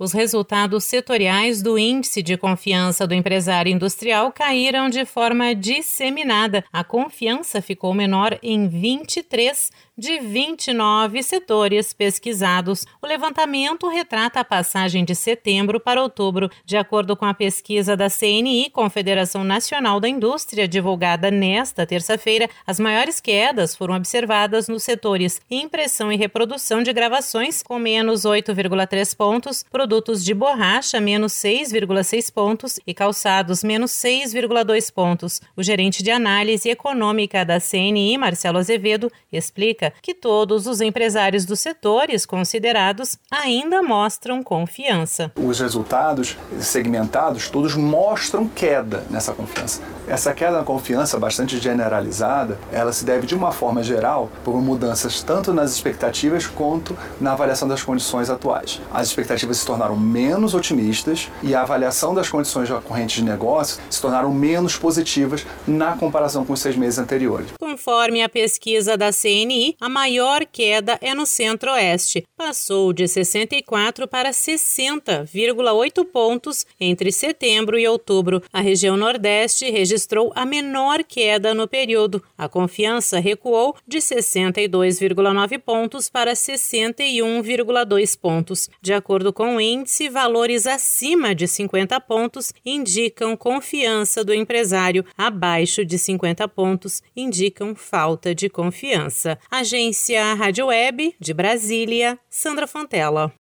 Os resultados setoriais do Índice de Confiança do Empresário Industrial caíram de forma disseminada. A confiança ficou menor em 23 de 29 setores pesquisados. O levantamento retrata a passagem de setembro para outubro. De acordo com a pesquisa da CNI, Confederação Nacional da Indústria, divulgada nesta terça-feira, as maiores quedas foram observadas nos setores impressão e reprodução de gravações, com menos 8,3 pontos, produtos de borracha, menos 6,6 pontos e calçados, menos 6,2 pontos. O gerente de análise econômica da CNI, Marcelo Azevedo, explica que todos os empresários dos setores considerados ainda mostram confiança. Os resultados segmentados todos mostram queda nessa confiança. Essa queda na confiança, bastante generalizada, ela se deve de uma forma geral por mudanças tanto nas expectativas quanto na avaliação das condições atuais. As expectativas se tornaram menos otimistas e a avaliação das condições correntes de negócio se tornaram menos positivas na comparação com os seis meses anteriores. Conforme a pesquisa da CNI, a maior queda é no Centro-Oeste. Passou de 64 para 60,8 pontos entre setembro e outubro. A região Nordeste registrou a menor queda no período. A confiança recuou de 62,9 pontos para 61,2 pontos. De acordo com índice, valores acima de 50 pontos indicam confiança do empresário, abaixo de 50 pontos indicam falta de confiança. Agência Rádio Web de Brasília, Sandra Fontela.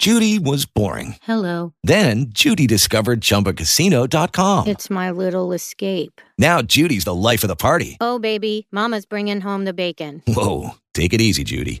Judy was boring. Hello. Then Judy discovered chumbacasino.com. It's my little escape. Now Judy's the life of the party. Oh, baby, Mama's bringing home the bacon. Whoa. Take it easy, Judy.